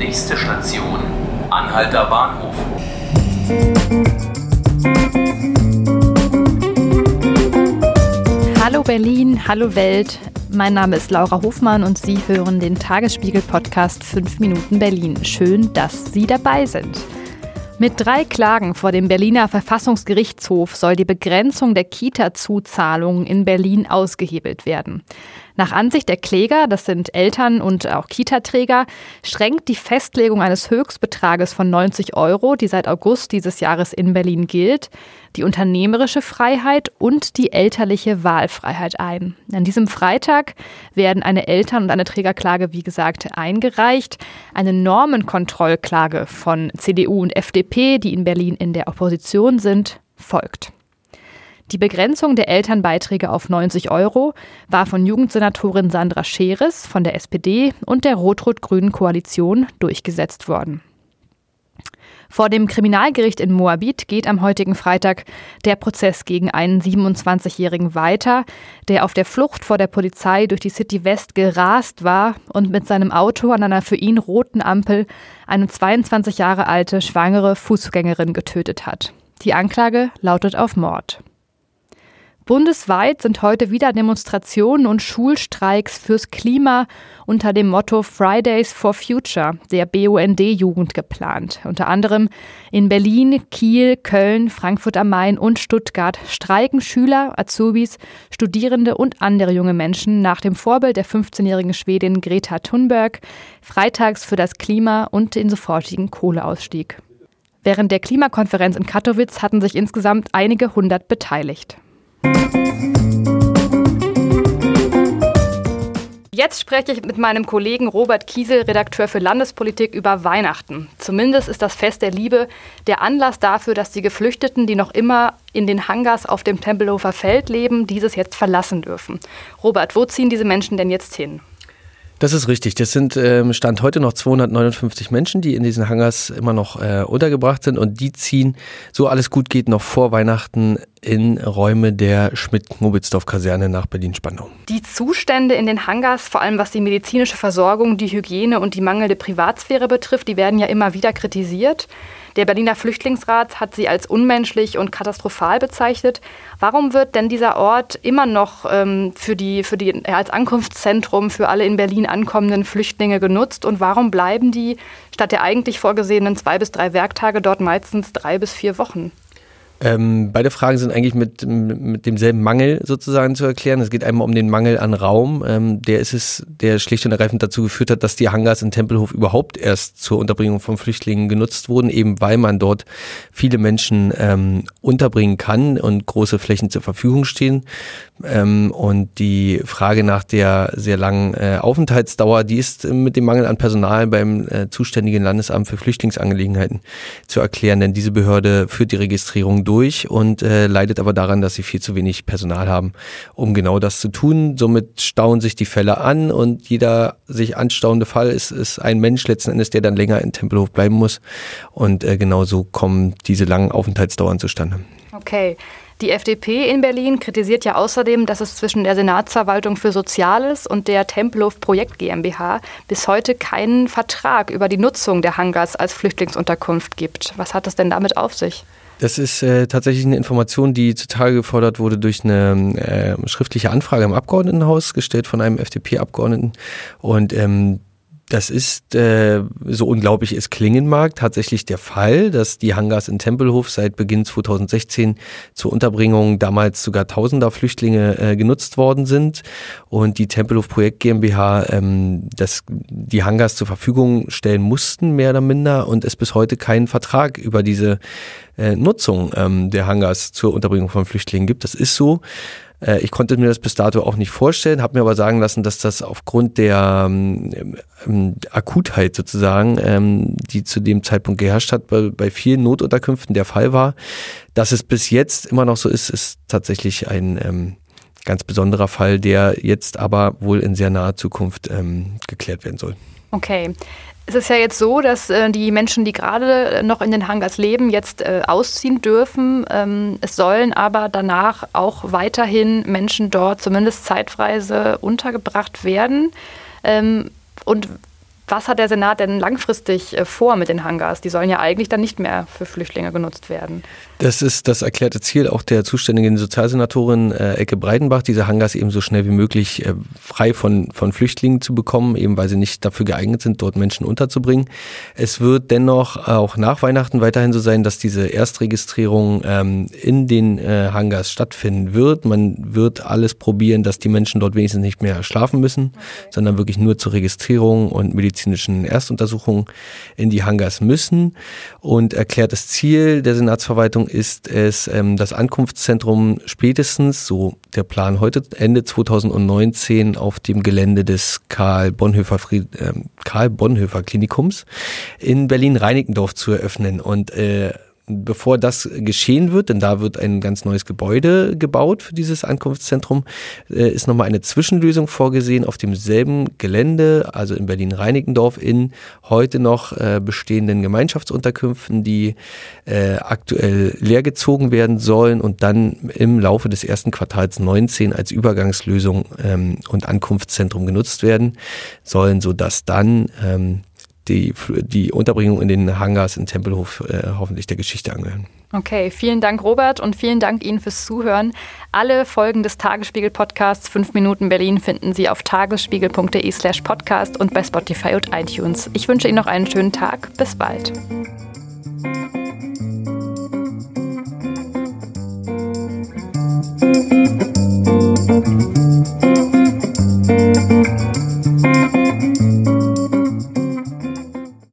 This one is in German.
Nächste Station, Anhalter Bahnhof. Hallo Berlin, hallo Welt. Mein Name ist Laura Hofmann und Sie hören den Tagesspiegel-Podcast 5 Minuten Berlin. Schön, dass Sie dabei sind. Mit drei Klagen vor dem Berliner Verfassungsgerichtshof soll die Begrenzung der Kita-Zuzahlungen in Berlin ausgehebelt werden. Nach Ansicht der Kläger, das sind Eltern und auch Kita-Träger, schränkt die Festlegung eines Höchstbetrages von 90 Euro, die seit August dieses Jahres in Berlin gilt, die unternehmerische Freiheit und die elterliche Wahlfreiheit ein. An diesem Freitag werden eine Eltern- und eine Trägerklage, wie gesagt, eingereicht. Eine Normenkontrollklage von CDU und FDP, die in Berlin in der Opposition sind, folgt. Die Begrenzung der Elternbeiträge auf 90 Euro war von Jugendsenatorin Sandra Scheres von der SPD und der rot-rot-grünen Koalition durchgesetzt worden. Vor dem Kriminalgericht in Moabit geht am heutigen Freitag der Prozess gegen einen 27-Jährigen weiter, der auf der Flucht vor der Polizei durch die City West gerast war und mit seinem Auto an einer für ihn roten Ampel eine 22 Jahre alte schwangere Fußgängerin getötet hat. Die Anklage lautet auf Mord. Bundesweit sind heute wieder Demonstrationen und Schulstreiks fürs Klima unter dem Motto Fridays for Future der BUND-Jugend geplant. Unter anderem in Berlin, Kiel, Köln, Frankfurt am Main und Stuttgart streiken Schüler, Azubis, Studierende und andere junge Menschen nach dem Vorbild der 15-jährigen Schwedin Greta Thunberg freitags für das Klima und den sofortigen Kohleausstieg. Während der Klimakonferenz in Katowice hatten sich insgesamt einige hundert beteiligt. Jetzt spreche ich mit meinem Kollegen Robert Kiesel, Redakteur für Landespolitik, über Weihnachten. Zumindest ist das Fest der Liebe der Anlass dafür, dass die Geflüchteten, die noch immer in den Hangars auf dem Tempelhofer Feld leben, dieses jetzt verlassen dürfen. Robert, wo ziehen diese Menschen denn jetzt hin? Das ist richtig. Das sind ähm, Stand heute noch 259 Menschen, die in diesen Hangars immer noch äh, untergebracht sind und die ziehen, so alles gut geht, noch vor Weihnachten in Räume der Schmidt-Mobitzdorf-Kaserne nach Berlin-Spandau. Die Zustände in den Hangars, vor allem was die medizinische Versorgung, die Hygiene und die mangelnde Privatsphäre betrifft, die werden ja immer wieder kritisiert. Der Berliner Flüchtlingsrat hat sie als unmenschlich und katastrophal bezeichnet. Warum wird denn dieser Ort immer noch ähm, für die, für die, ja, als Ankunftszentrum für alle in Berlin ankommenden Flüchtlinge genutzt und warum bleiben die statt der eigentlich vorgesehenen zwei bis drei Werktage dort meistens drei bis vier Wochen? Ähm, beide Fragen sind eigentlich mit, mit demselben Mangel sozusagen zu erklären. Es geht einmal um den Mangel an Raum. Ähm, der ist es, der schlicht und ergreifend dazu geführt hat, dass die Hangars in Tempelhof überhaupt erst zur Unterbringung von Flüchtlingen genutzt wurden, eben weil man dort viele Menschen ähm, unterbringen kann und große Flächen zur Verfügung stehen. Ähm, und die Frage nach der sehr langen äh, Aufenthaltsdauer, die ist mit dem Mangel an Personal beim äh, zuständigen Landesamt für Flüchtlingsangelegenheiten zu erklären, denn diese Behörde führt die Registrierung durch und äh, leidet aber daran, dass sie viel zu wenig Personal haben, um genau das zu tun. Somit stauen sich die Fälle an und jeder sich anstauende Fall ist, ist ein Mensch letzten Endes, der dann länger in Tempelhof bleiben muss. Und äh, genau so kommen diese langen Aufenthaltsdauern zustande. Okay. Die FDP in Berlin kritisiert ja außerdem, dass es zwischen der Senatsverwaltung für Soziales und der Tempelhof Projekt GmbH bis heute keinen Vertrag über die Nutzung der Hangars als Flüchtlingsunterkunft gibt. Was hat es denn damit auf sich? Das ist äh, tatsächlich eine Information, die zutage gefordert wurde durch eine äh, schriftliche Anfrage im Abgeordnetenhaus, gestellt von einem FDP-Abgeordneten. Und ähm, das ist, äh, so unglaublich es klingen mag, tatsächlich der Fall, dass die Hangars in Tempelhof seit Beginn 2016 zur Unterbringung damals sogar tausender Flüchtlinge äh, genutzt worden sind und die Tempelhof Projekt GmbH ähm, das, die Hangars zur Verfügung stellen mussten, mehr oder minder, und es bis heute keinen Vertrag über diese äh, Nutzung ähm, der Hangars zur Unterbringung von Flüchtlingen gibt. Das ist so. Äh, ich konnte mir das bis dato auch nicht vorstellen, habe mir aber sagen lassen, dass das aufgrund der ähm, ähm, Akutheit sozusagen, ähm, die zu dem Zeitpunkt geherrscht hat, bei, bei vielen Notunterkünften der Fall war. Dass es bis jetzt immer noch so ist, ist tatsächlich ein ähm, ganz besonderer Fall, der jetzt aber wohl in sehr naher Zukunft ähm, geklärt werden soll. Okay. Es ist ja jetzt so, dass äh, die Menschen, die gerade noch in den Hangars leben, jetzt äh, ausziehen dürfen. Ähm, es sollen aber danach auch weiterhin Menschen dort zumindest zeitweise untergebracht werden. Ähm, und Was hat der Senat denn langfristig äh, vor mit den Hangars? Die sollen ja eigentlich dann nicht mehr für Flüchtlinge genutzt werden. Das ist das erklärte Ziel auch der zuständigen Sozialsenatorin äh, Ecke Breidenbach, diese Hangars eben so schnell wie möglich äh, frei von, von Flüchtlingen zu bekommen, eben weil sie nicht dafür geeignet sind, dort Menschen unterzubringen. Es wird dennoch auch nach Weihnachten weiterhin so sein, dass diese Erstregistrierung ähm, in den äh, Hangars stattfinden wird. Man wird alles probieren, dass die Menschen dort wenigstens nicht mehr schlafen müssen, okay. sondern wirklich nur zur Registrierung und medizinischen Erstuntersuchungen in die Hangars müssen. Und erklärtes Ziel der Senatsverwaltung ist es, ähm, das Ankunftszentrum spätestens, so der Plan heute, Ende 2019 auf dem Gelände des Karl Bonhoeffer, Fried, äh, Karl Bonhoeffer Klinikums in Berlin-Reinickendorf zu eröffnen. Und äh, bevor das geschehen wird, denn da wird ein ganz neues Gebäude gebaut für dieses Ankunftszentrum, äh, ist nochmal eine Zwischenlösung vorgesehen auf demselben Gelände, also in Berlin-Reinickendorf, in heute noch äh, bestehenden Gemeinschaftsunterkünften, die äh, aktuell leergezogen werden sollen und dann im Laufe des ersten Quartals 19 als Übergangslösung ähm, und Ankunftszentrum genutzt werden sollen, sodass dann ähm, die, die Unterbringung in den Hangars in Tempelhof äh, hoffentlich der Geschichte angehören. Okay, vielen Dank, Robert, und vielen Dank Ihnen fürs Zuhören. Alle Folgen des Tagesspiegel-Podcasts 5 Minuten Berlin finden Sie auf tagesspiegel.de/slash podcast und bei Spotify und iTunes. Ich wünsche Ihnen noch einen schönen Tag. Bis bald.